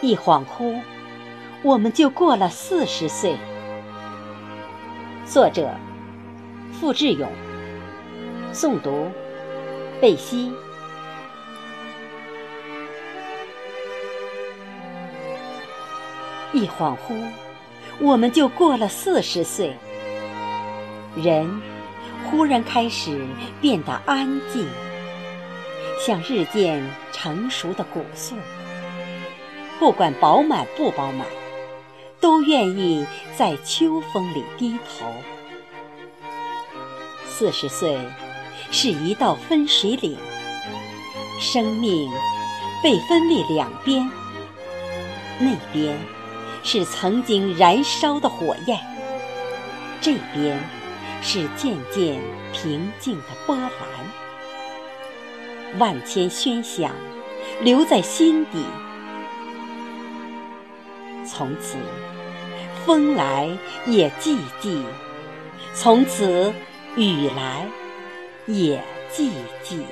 一恍惚，我们就过了四十岁。作者：付志勇，诵读：贝西。一恍惚，我们就过了四十岁。人忽然开始变得安静，像日渐成熟的古树。不管饱满不饱满，都愿意在秋风里低头。四十岁是一道分水岭，生命被分为两边，那边是曾经燃烧的火焰，这边是渐渐平静的波澜。万千喧响留在心底。从此，风来也寂寂；从此，雨来也寂寂。